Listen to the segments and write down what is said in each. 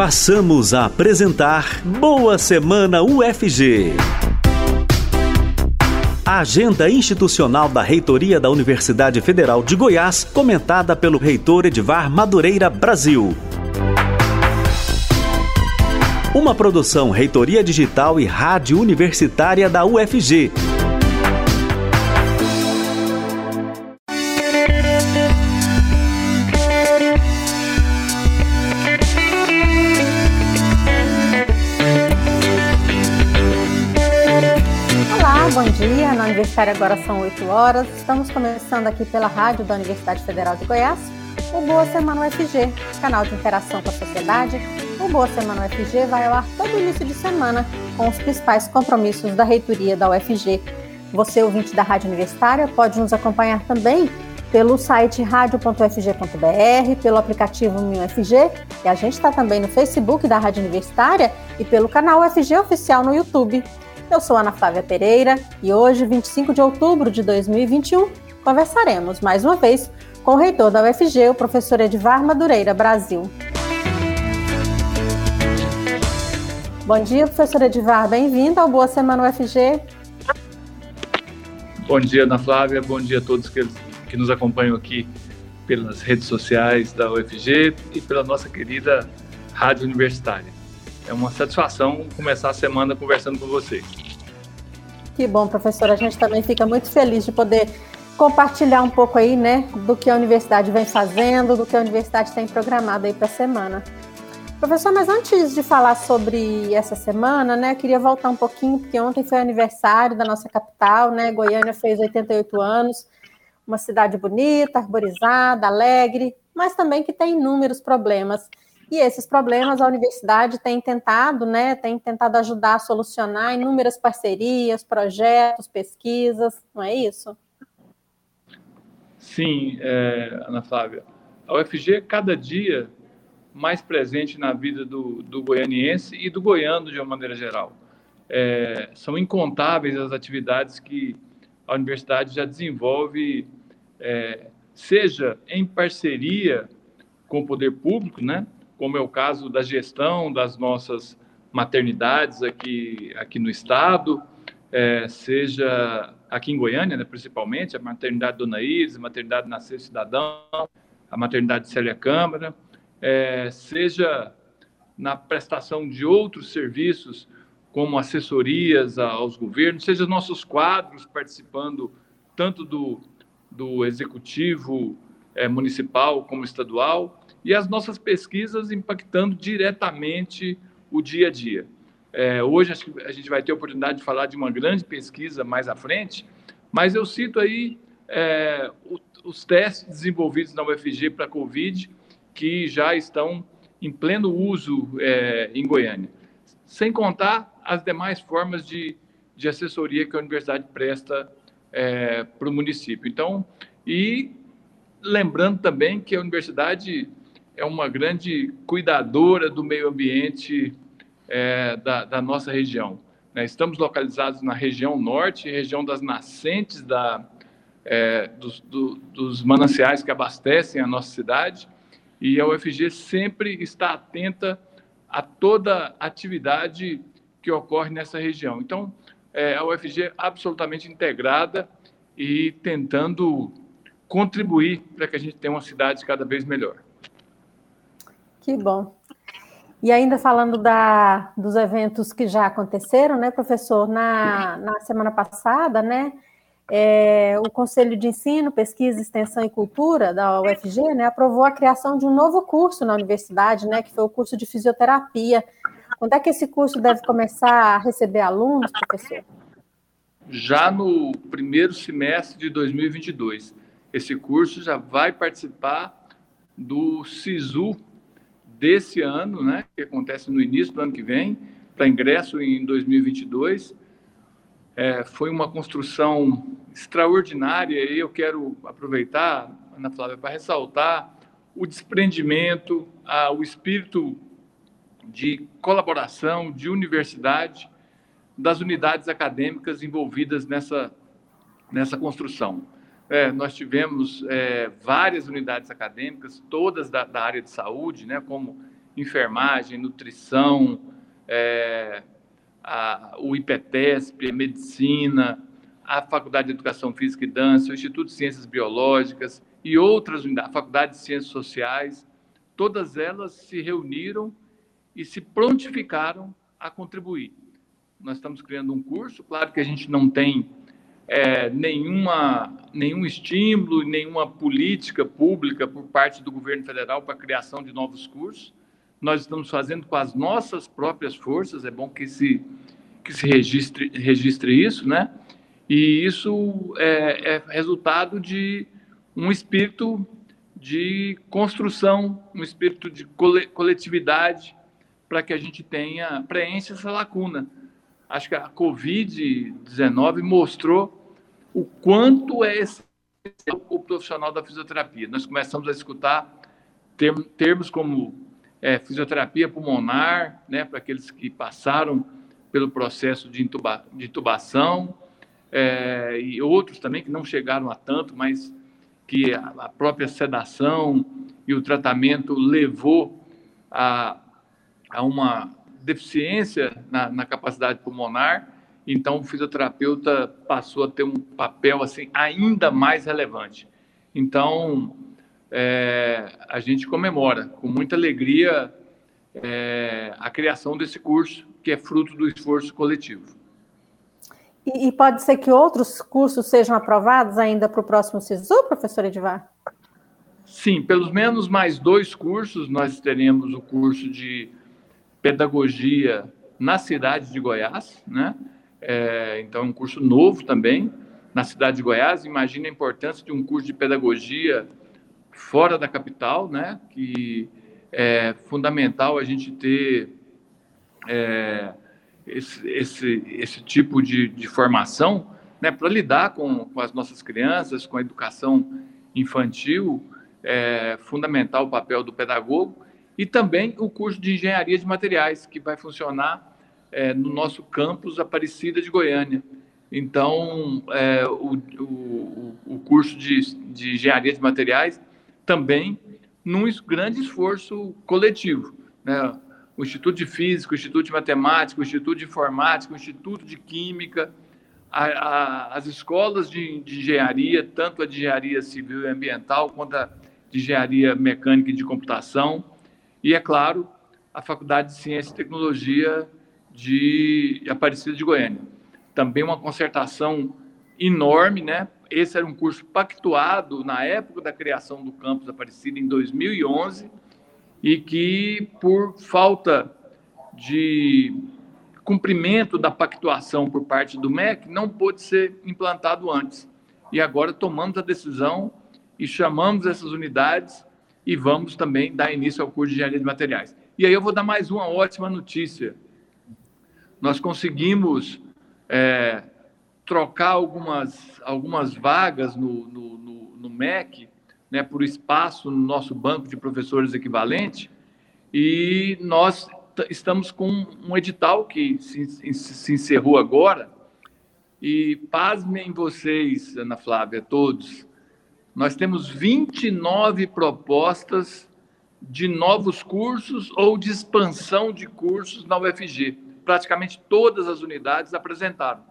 Passamos a apresentar Boa Semana UFG. A agenda institucional da Reitoria da Universidade Federal de Goiás, comentada pelo reitor Edvar Madureira Brasil. Uma produção Reitoria Digital e Rádio Universitária da UFG. Universitária agora são 8 horas. Estamos começando aqui pela rádio da Universidade Federal de Goiás, o Boa Semana UFG, canal de interação com a sociedade. O Boa Semana UFG vai ao ar todo início de semana com os principais compromissos da reitoria da UFG. Você, ouvinte da Rádio Universitária, pode nos acompanhar também pelo site radio.ufg.br, pelo aplicativo MinUFG, e a gente está também no Facebook da Rádio Universitária e pelo canal UFG Oficial no YouTube. Eu sou Ana Flávia Pereira e hoje, 25 de outubro de 2021, conversaremos mais uma vez com o reitor da UFG, o professor Edvar Madureira Brasil. Bom dia, professor Edvar, bem-vindo ao Boa Semana UFG. Bom dia, Ana Flávia, bom dia a todos que, que nos acompanham aqui pelas redes sociais da UFG e pela nossa querida Rádio Universitária. É uma satisfação começar a semana conversando com vocês. Que bom, professor. A gente também fica muito feliz de poder compartilhar um pouco aí, né, do que a universidade vem fazendo, do que a universidade tem programado aí para a semana. Professor, mas antes de falar sobre essa semana, né, queria voltar um pouquinho, porque ontem foi aniversário da nossa capital, né, Goiânia fez 88 anos, uma cidade bonita, arborizada, alegre, mas também que tem inúmeros problemas. E esses problemas a universidade tem tentado, né, tem tentado ajudar a solucionar inúmeras parcerias, projetos, pesquisas, não é isso? Sim, é, Ana Flávia. A UFG é cada dia mais presente na vida do, do goianiense e do goiano de uma maneira geral. É, são incontáveis as atividades que a universidade já desenvolve, é, seja em parceria com o poder público, né, como é o caso da gestão das nossas maternidades aqui, aqui no estado, é, seja aqui em Goiânia, né, principalmente, a maternidade Dona Iris, a maternidade Nascer Cidadão, a maternidade Célia Câmara, é, seja na prestação de outros serviços, como assessorias aos governos, seja nossos quadros participando tanto do, do executivo é, municipal como estadual, e as nossas pesquisas impactando diretamente o dia a dia. É, hoje acho que a gente vai ter a oportunidade de falar de uma grande pesquisa mais à frente, mas eu cito aí é, o, os testes desenvolvidos na UFG para Covid, que já estão em pleno uso é, em Goiânia. Sem contar as demais formas de, de assessoria que a universidade presta é, para o município. Então, e lembrando também que a universidade é uma grande cuidadora do meio ambiente é, da, da, nossa região. Né? Estamos localizados na região norte, região das nascentes da, é, dos, do, dos mananciais que abastecem a nossa cidade, e a UFG sempre está atenta a toda atividade que ocorre nessa região. Então, é, a UFG é absolutamente integrada e tentando contribuir para que a gente tenha uma cidade cada vez melhor. Que bom. E ainda falando da, dos eventos que já aconteceram, né, professor? Na, na semana passada, né, é, o Conselho de Ensino, Pesquisa, Extensão e Cultura da UFG, né, aprovou a criação de um novo curso na universidade, né, que foi o curso de fisioterapia. Quando é que esse curso deve começar a receber alunos, professor? Já no primeiro semestre de 2022. Esse curso já vai participar do SISU, desse ano, né, que acontece no início do ano que vem, para ingresso em 2022. É, foi uma construção extraordinária e eu quero aproveitar, Ana Flávia, para ressaltar o desprendimento, a, o espírito de colaboração, de universidade, das unidades acadêmicas envolvidas nessa, nessa construção. É, nós tivemos é, várias unidades acadêmicas, todas da, da, área de saúde, né, como enfermagem, nutrição, é, a, o IPTESP, a medicina, a Faculdade de Educação Física e Dança, o Instituto de Ciências Biológicas e outras unidades, a Faculdade de Ciências Sociais, todas elas se reuniram e se prontificaram a contribuir. Nós estamos criando um curso, claro que a gente não tem é, nenhuma, nenhum estímulo, nenhuma política pública por parte do governo federal para a criação de novos cursos. Nós estamos fazendo com as nossas próprias forças, é bom que se, que se registre, registre isso, né? E isso é, é resultado de um espírito de construção, um espírito de coletividade, para que a gente tenha, preencha essa lacuna. Acho que a Covid-19 mostrou o quanto é essencial o profissional da fisioterapia. Nós começamos a escutar termos como é, fisioterapia pulmonar, né, para aqueles que passaram pelo processo de, intuba, de intubação, é, e outros também que não chegaram a tanto, mas que a, a própria sedação e o tratamento levou a, a uma deficiência na, na capacidade pulmonar então, o fisioterapeuta passou a ter um papel assim ainda mais relevante. Então, é, a gente comemora com muita alegria é, a criação desse curso, que é fruto do esforço coletivo. E, e pode ser que outros cursos sejam aprovados ainda para o próximo SISU, professor Edivar? Sim, pelo menos mais dois cursos. Nós teremos o curso de pedagogia na cidade de Goiás, né? É, então, é um curso novo também na cidade de Goiás. Imagina a importância de um curso de pedagogia fora da capital, né? Que é fundamental a gente ter é, esse, esse, esse tipo de, de formação, né? Para lidar com, com as nossas crianças, com a educação infantil, é fundamental o papel do pedagogo e também o curso de engenharia de materiais que vai funcionar é, no nosso campus Aparecida de Goiânia. Então, é, o, o, o, curso de, de engenharia de materiais também num grande esforço coletivo. Né? O Instituto de Física, o Instituto de Matemática, o Instituto de Informática, o Instituto de Química, a, a, as escolas de, de, engenharia, tanto a de engenharia civil e ambiental, quanto a de engenharia mecânica e de computação, e, é claro, a Faculdade de Ciência e Tecnologia de Aparecida de Goiânia. Também uma concertação enorme, né? Esse era um curso pactuado na época da criação do campus Aparecida, em 2011, e que, por falta de cumprimento da pactuação por parte do MEC, não pôde ser implantado antes. E agora tomamos a decisão e chamamos essas unidades e vamos também dar início ao curso de engenharia de materiais. E aí eu vou dar mais uma ótima notícia nós conseguimos é, trocar algumas, algumas vagas no, no, no, no MEC né, por espaço no nosso banco de professores equivalente e nós estamos com um edital que se, se encerrou agora. E pasmem vocês, Ana Flávia, todos, nós temos 29 propostas de novos cursos ou de expansão de cursos na UFG praticamente todas as unidades apresentaram.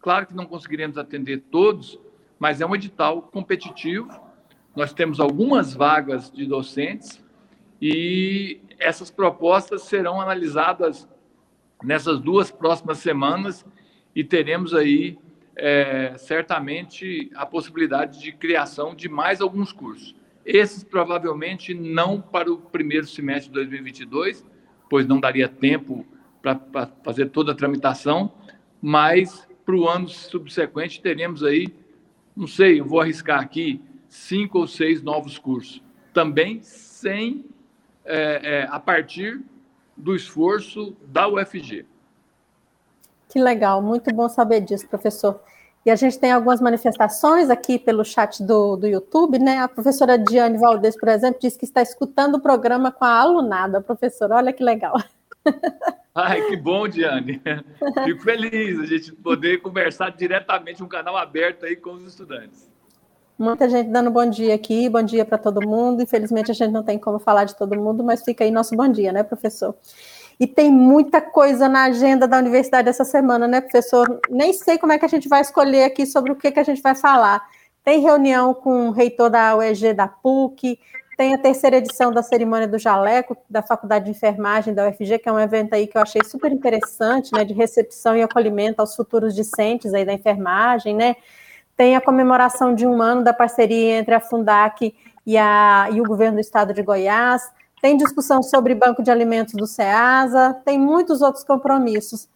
Claro que não conseguiremos atender todos, mas é um edital competitivo. Nós temos algumas vagas de docentes e essas propostas serão analisadas nessas duas próximas semanas e teremos aí é, certamente a possibilidade de criação de mais alguns cursos. Esses provavelmente não para o primeiro semestre de 2022, pois não daria tempo para fazer toda a tramitação, mas para o ano subsequente teremos aí, não sei, eu vou arriscar aqui, cinco ou seis novos cursos. Também sem, é, é, a partir do esforço da UFG. Que legal, muito bom saber disso, professor. E a gente tem algumas manifestações aqui pelo chat do, do YouTube, né? A professora Diane Valdez, por exemplo, disse que está escutando o programa com a alunada. Professora, olha que legal. Ai, que bom, Diane. Fico feliz a gente poder conversar diretamente, um canal aberto aí com os estudantes. Muita gente dando bom dia aqui, bom dia para todo mundo. Infelizmente a gente não tem como falar de todo mundo, mas fica aí nosso bom dia, né, professor? E tem muita coisa na agenda da universidade essa semana, né, professor? Nem sei como é que a gente vai escolher aqui sobre o que, que a gente vai falar. Tem reunião com o reitor da UEG da PUC, tem a terceira edição da cerimônia do Jaleco, da Faculdade de Enfermagem da UFG, que é um evento aí que eu achei super interessante, né, de recepção e acolhimento aos futuros discentes aí da enfermagem, né? tem a comemoração de um ano da parceria entre a Fundac e, a, e o governo do estado de Goiás, tem discussão sobre banco de alimentos do SEASA, tem muitos outros compromissos.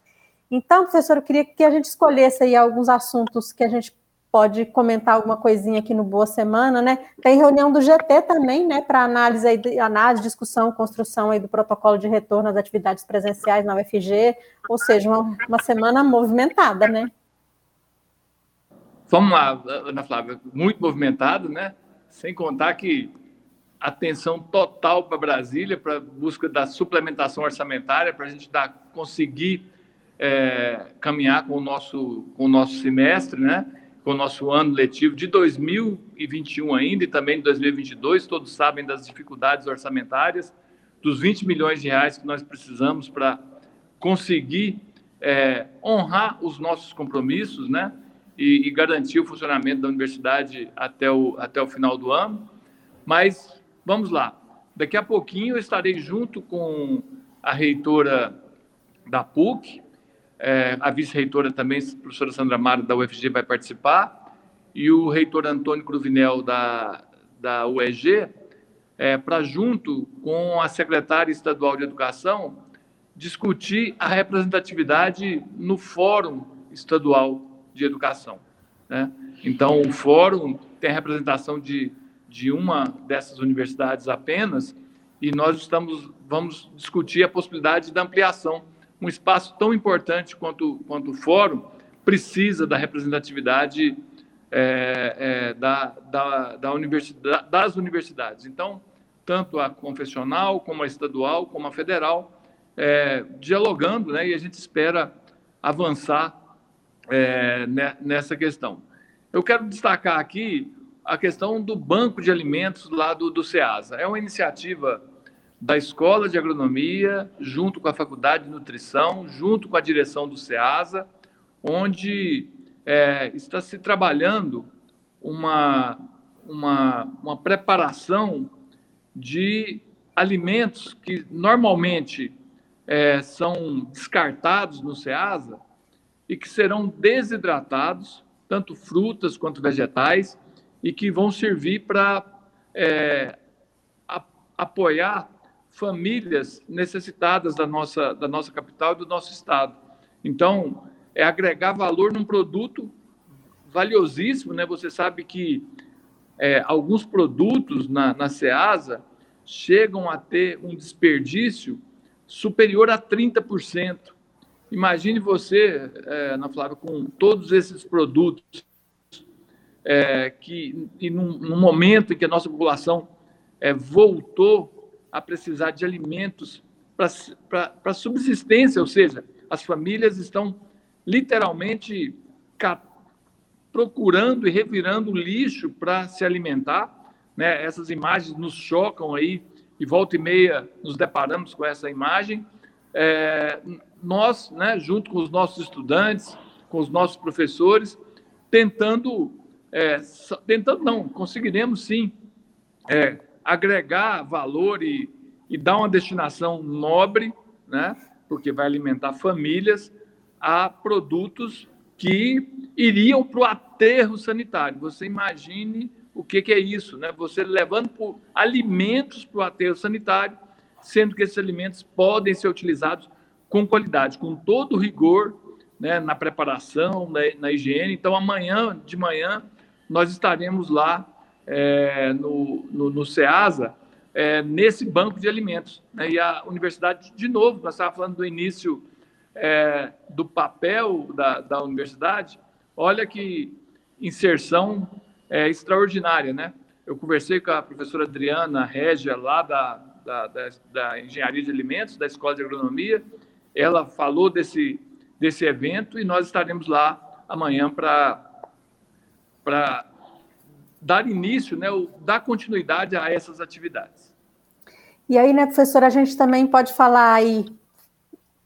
Então, professor, eu queria que a gente escolhesse aí alguns assuntos que a gente pode comentar alguma coisinha aqui no Boa Semana, né? Tem reunião do GT também, né, para análise, análise, discussão, construção aí do protocolo de retorno às atividades presenciais na UFG, ou seja, uma, uma semana movimentada, né? Vamos lá, Ana Flávia, muito movimentado, né? Sem contar que atenção total para Brasília, para busca da suplementação orçamentária, para a gente dar, conseguir é, caminhar com o, nosso, com o nosso semestre, né? Com o nosso ano letivo de 2021 ainda e também de 2022. Todos sabem das dificuldades orçamentárias, dos 20 milhões de reais que nós precisamos para conseguir é, honrar os nossos compromissos, né? e, e garantir o funcionamento da universidade até o, até o final do ano. Mas vamos lá. Daqui a pouquinho eu estarei junto com a reitora da PUC, é, a vice-reitora também, a professora Sandra Mara, da UFG, vai participar, e o reitor Antônio Cruvinel, da, da UEG, é, para, junto com a secretária estadual de Educação, discutir a representatividade no Fórum Estadual de educação. Né? Então, o fórum tem a representação de, de uma dessas universidades apenas, e nós estamos vamos discutir a possibilidade da ampliação. Um espaço tão importante quanto, quanto o fórum precisa da representatividade é, é, da, da, da universidade, das universidades. Então, tanto a confessional, como a estadual, como a federal, é, dialogando, né, e a gente espera avançar é, nessa questão. Eu quero destacar aqui a questão do banco de alimentos lá do, do SEASA. É uma iniciativa da Escola de Agronomia, junto com a Faculdade de Nutrição, junto com a direção do SEASA, onde é, está se trabalhando uma, uma, uma preparação de alimentos que normalmente é, são descartados no SEASA e que serão desidratados, tanto frutas quanto vegetais, e que vão servir para é, apoiar famílias necessitadas da nossa, da nossa capital e do nosso estado. Então, é agregar valor num produto valiosíssimo, né? Você sabe que é, alguns produtos na, na SEASA chegam a ter um desperdício superior a 30%. Imagine você, é, Ana Flávia, com todos esses produtos é, que, e num, num, momento em que a nossa população é, voltou a precisar de alimentos para subsistência, ou seja, as famílias estão literalmente procurando e revirando lixo para se alimentar. Né? Essas imagens nos chocam aí, e volta e meia nos deparamos com essa imagem. É, nós, né, junto com os nossos estudantes, com os nossos professores, tentando, é, tentando não, conseguiremos sim é, agregar valor e, e dar uma destinação nobre, né, porque vai alimentar famílias, a produtos que iriam para o aterro sanitário. Você imagine o que, que é isso, né? Você levando por alimentos para o aterro sanitário, sendo que esses alimentos podem ser utilizados com qualidade, com todo rigor né, na preparação, na, na, higiene. Então, amanhã de manhã, nós estaremos lá é, no, no, no SEASA, é, nesse banco de alimentos. Né? E a universidade, de novo, nós estávamos falando do início é, do papel da, da universidade, olha que inserção é, extraordinária, né? Eu conversei com a professora Adriana Régia, lá da, da, da, da Engenharia de Alimentos, da Escola de Agronomia, ela falou desse, desse evento e nós estaremos lá amanhã para dar início, né, dar continuidade a essas atividades. E aí, né, professor, a gente também pode falar aí,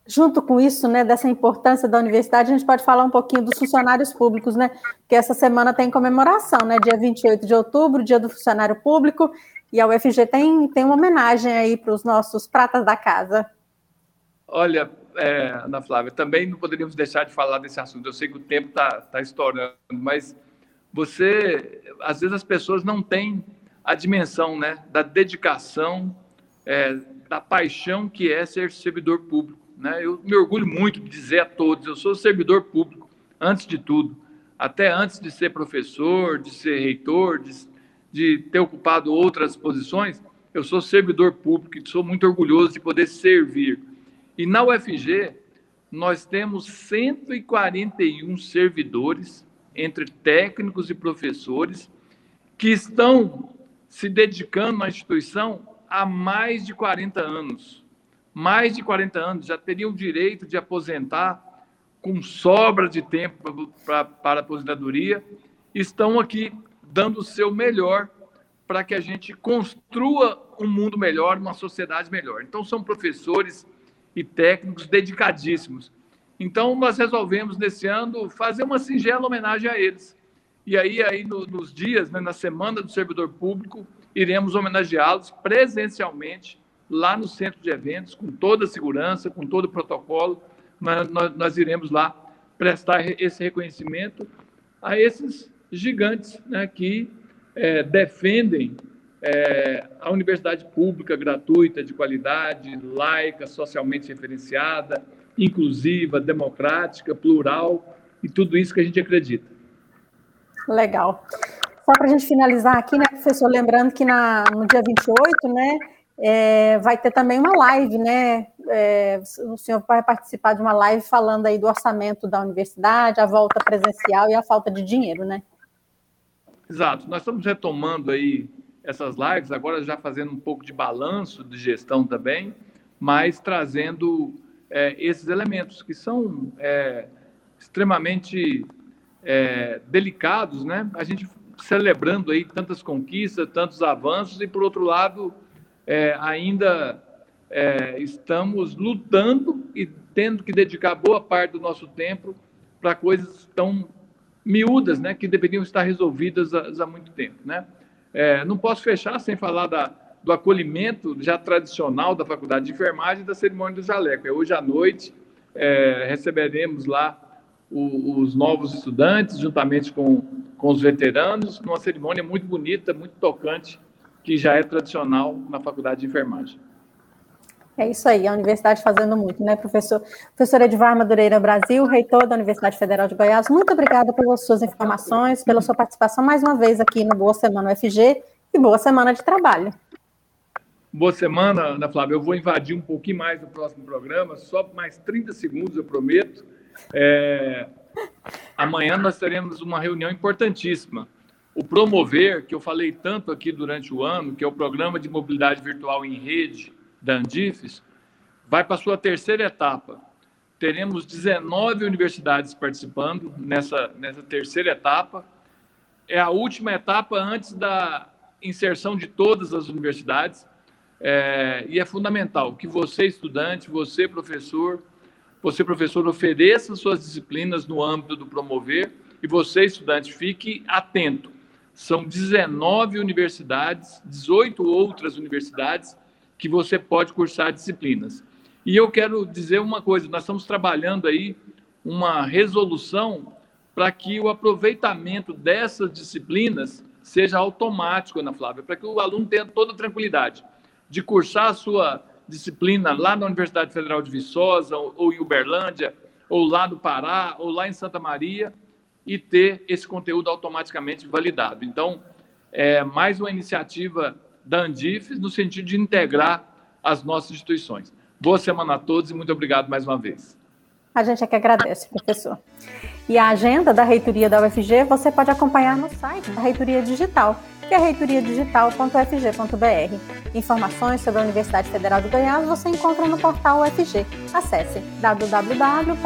junto com isso, né, dessa importância da universidade, a gente pode falar um pouquinho dos funcionários públicos, né, que essa semana tem comemoração, né, dia 28 de outubro, dia do funcionário público, e a UFG tem, tem uma homenagem aí para os nossos pratas da casa. Olha, é, Ana Flávia, também não poderíamos deixar de falar desse assunto. Eu sei que o tempo está tá estourando, mas você, às vezes as pessoas não têm a dimensão né, da dedicação, é, da paixão que é ser servidor público. Né? Eu me orgulho muito de dizer a todos, eu sou servidor público, antes de tudo. Até antes de ser professor, de ser reitor, de, de ter ocupado outras posições, eu sou servidor público e sou muito orgulhoso de poder servir e na UFG, nós temos 141 servidores, entre técnicos e professores, que estão se dedicando à instituição há mais de 40 anos. Mais de 40 anos, já teriam direito de aposentar com sobra de tempo para, para a aposentadoria, estão aqui dando o seu melhor para que a gente construa um mundo melhor, uma sociedade melhor. Então, são professores e técnicos dedicadíssimos. Então, nós resolvemos, nesse ano, fazer uma singela homenagem a eles. E aí, aí no, nos dias, né, na Semana do Servidor Público, iremos homenageá-los presencialmente lá no centro de eventos, com toda a segurança, com todo o protocolo. Nós, nós, nós iremos lá prestar esse reconhecimento a esses gigantes né, que é, defendem é, a universidade pública gratuita, de qualidade, laica, socialmente referenciada, inclusiva, democrática, plural e tudo isso que a gente acredita. Legal. Só para a gente finalizar aqui, né, professor, lembrando que na, no dia 28, né, é, vai ter também uma live, né? É, o senhor vai participar de uma live falando aí do orçamento da universidade, a volta presencial e a falta de dinheiro, né? Exato. Nós estamos retomando aí essas lives, agora já fazendo um pouco de balanço de gestão também, mas trazendo é, esses elementos que são é, extremamente é, delicados, né? A gente celebrando aí tantas conquistas, tantos avanços e por outro lado é, ainda é, estamos lutando e tendo que dedicar boa parte do nosso tempo para coisas tão miúdas, né? Que deveriam estar resolvidas há, há muito tempo, né? É, não posso fechar sem falar da, do acolhimento já tradicional da Faculdade de Enfermagem e da cerimônia do jaleco. É hoje à noite é, receberemos lá o, os novos estudantes, juntamente com, com os veteranos, numa cerimônia muito bonita, muito tocante, que já é tradicional na Faculdade de Enfermagem. É isso aí, a universidade fazendo muito, né, professor? Professor Edvar Madureira Brasil, reitor da Universidade Federal de Goiás, muito obrigada pelas suas informações, pela sua participação mais uma vez aqui no Boa Semana UFG e boa semana de trabalho. Boa semana, Ana Flávia. Eu vou invadir um pouquinho mais no próximo programa, só mais 30 segundos, eu prometo. É... Amanhã nós teremos uma reunião importantíssima. O Promover, que eu falei tanto aqui durante o ano, que é o Programa de Mobilidade Virtual em Rede, da Andifes, vai para a sua terceira etapa. Teremos 19 universidades participando nessa, nessa terceira etapa. É a última etapa antes da inserção de todas as universidades. É, e é fundamental que você, estudante, você, professor, você, professor, ofereça suas disciplinas no âmbito do promover e você, estudante, fique atento. São 19 universidades, 18 outras universidades que você pode cursar disciplinas. E eu quero dizer uma coisa: nós estamos trabalhando aí uma resolução para que o aproveitamento dessas disciplinas seja automático, Ana Flávia, para que o aluno tenha toda tranquilidade de cursar a sua disciplina lá na Universidade Federal de Viçosa, ou em Uberlândia, ou lá no Pará, ou lá em Santa Maria, e ter esse conteúdo automaticamente validado. Então, é mais uma iniciativa da Andifes no sentido de integrar as nossas instituições. Boa semana a todos e muito obrigado mais uma vez. A gente é que agradece, professor. E a agenda da reitoria da UFG você pode acompanhar no site da Reitoria Digital, que é reitoriadigital.fg.br. Informações sobre a Universidade Federal de Goiás você encontra no portal UFG. Acesse www.ufg.br.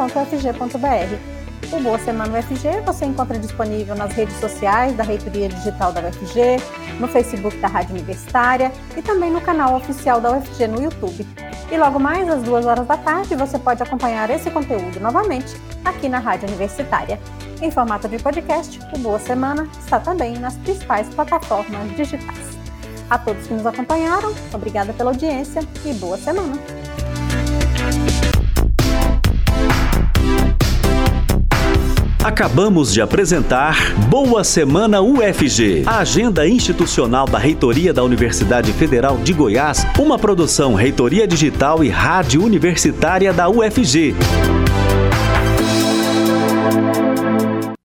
O Boa Semana UFG você encontra disponível nas redes sociais da Reitoria Digital da UFG, no Facebook da Rádio Universitária e também no canal oficial da UFG no YouTube. E logo mais às duas horas da tarde você pode acompanhar esse conteúdo novamente aqui na Rádio Universitária. Em formato de podcast, o Boa Semana está também nas principais plataformas digitais. A todos que nos acompanharam, obrigada pela audiência e boa semana! Acabamos de apresentar Boa Semana UFG, a agenda institucional da Reitoria da Universidade Federal de Goiás, uma produção Reitoria Digital e Rádio Universitária da UFG.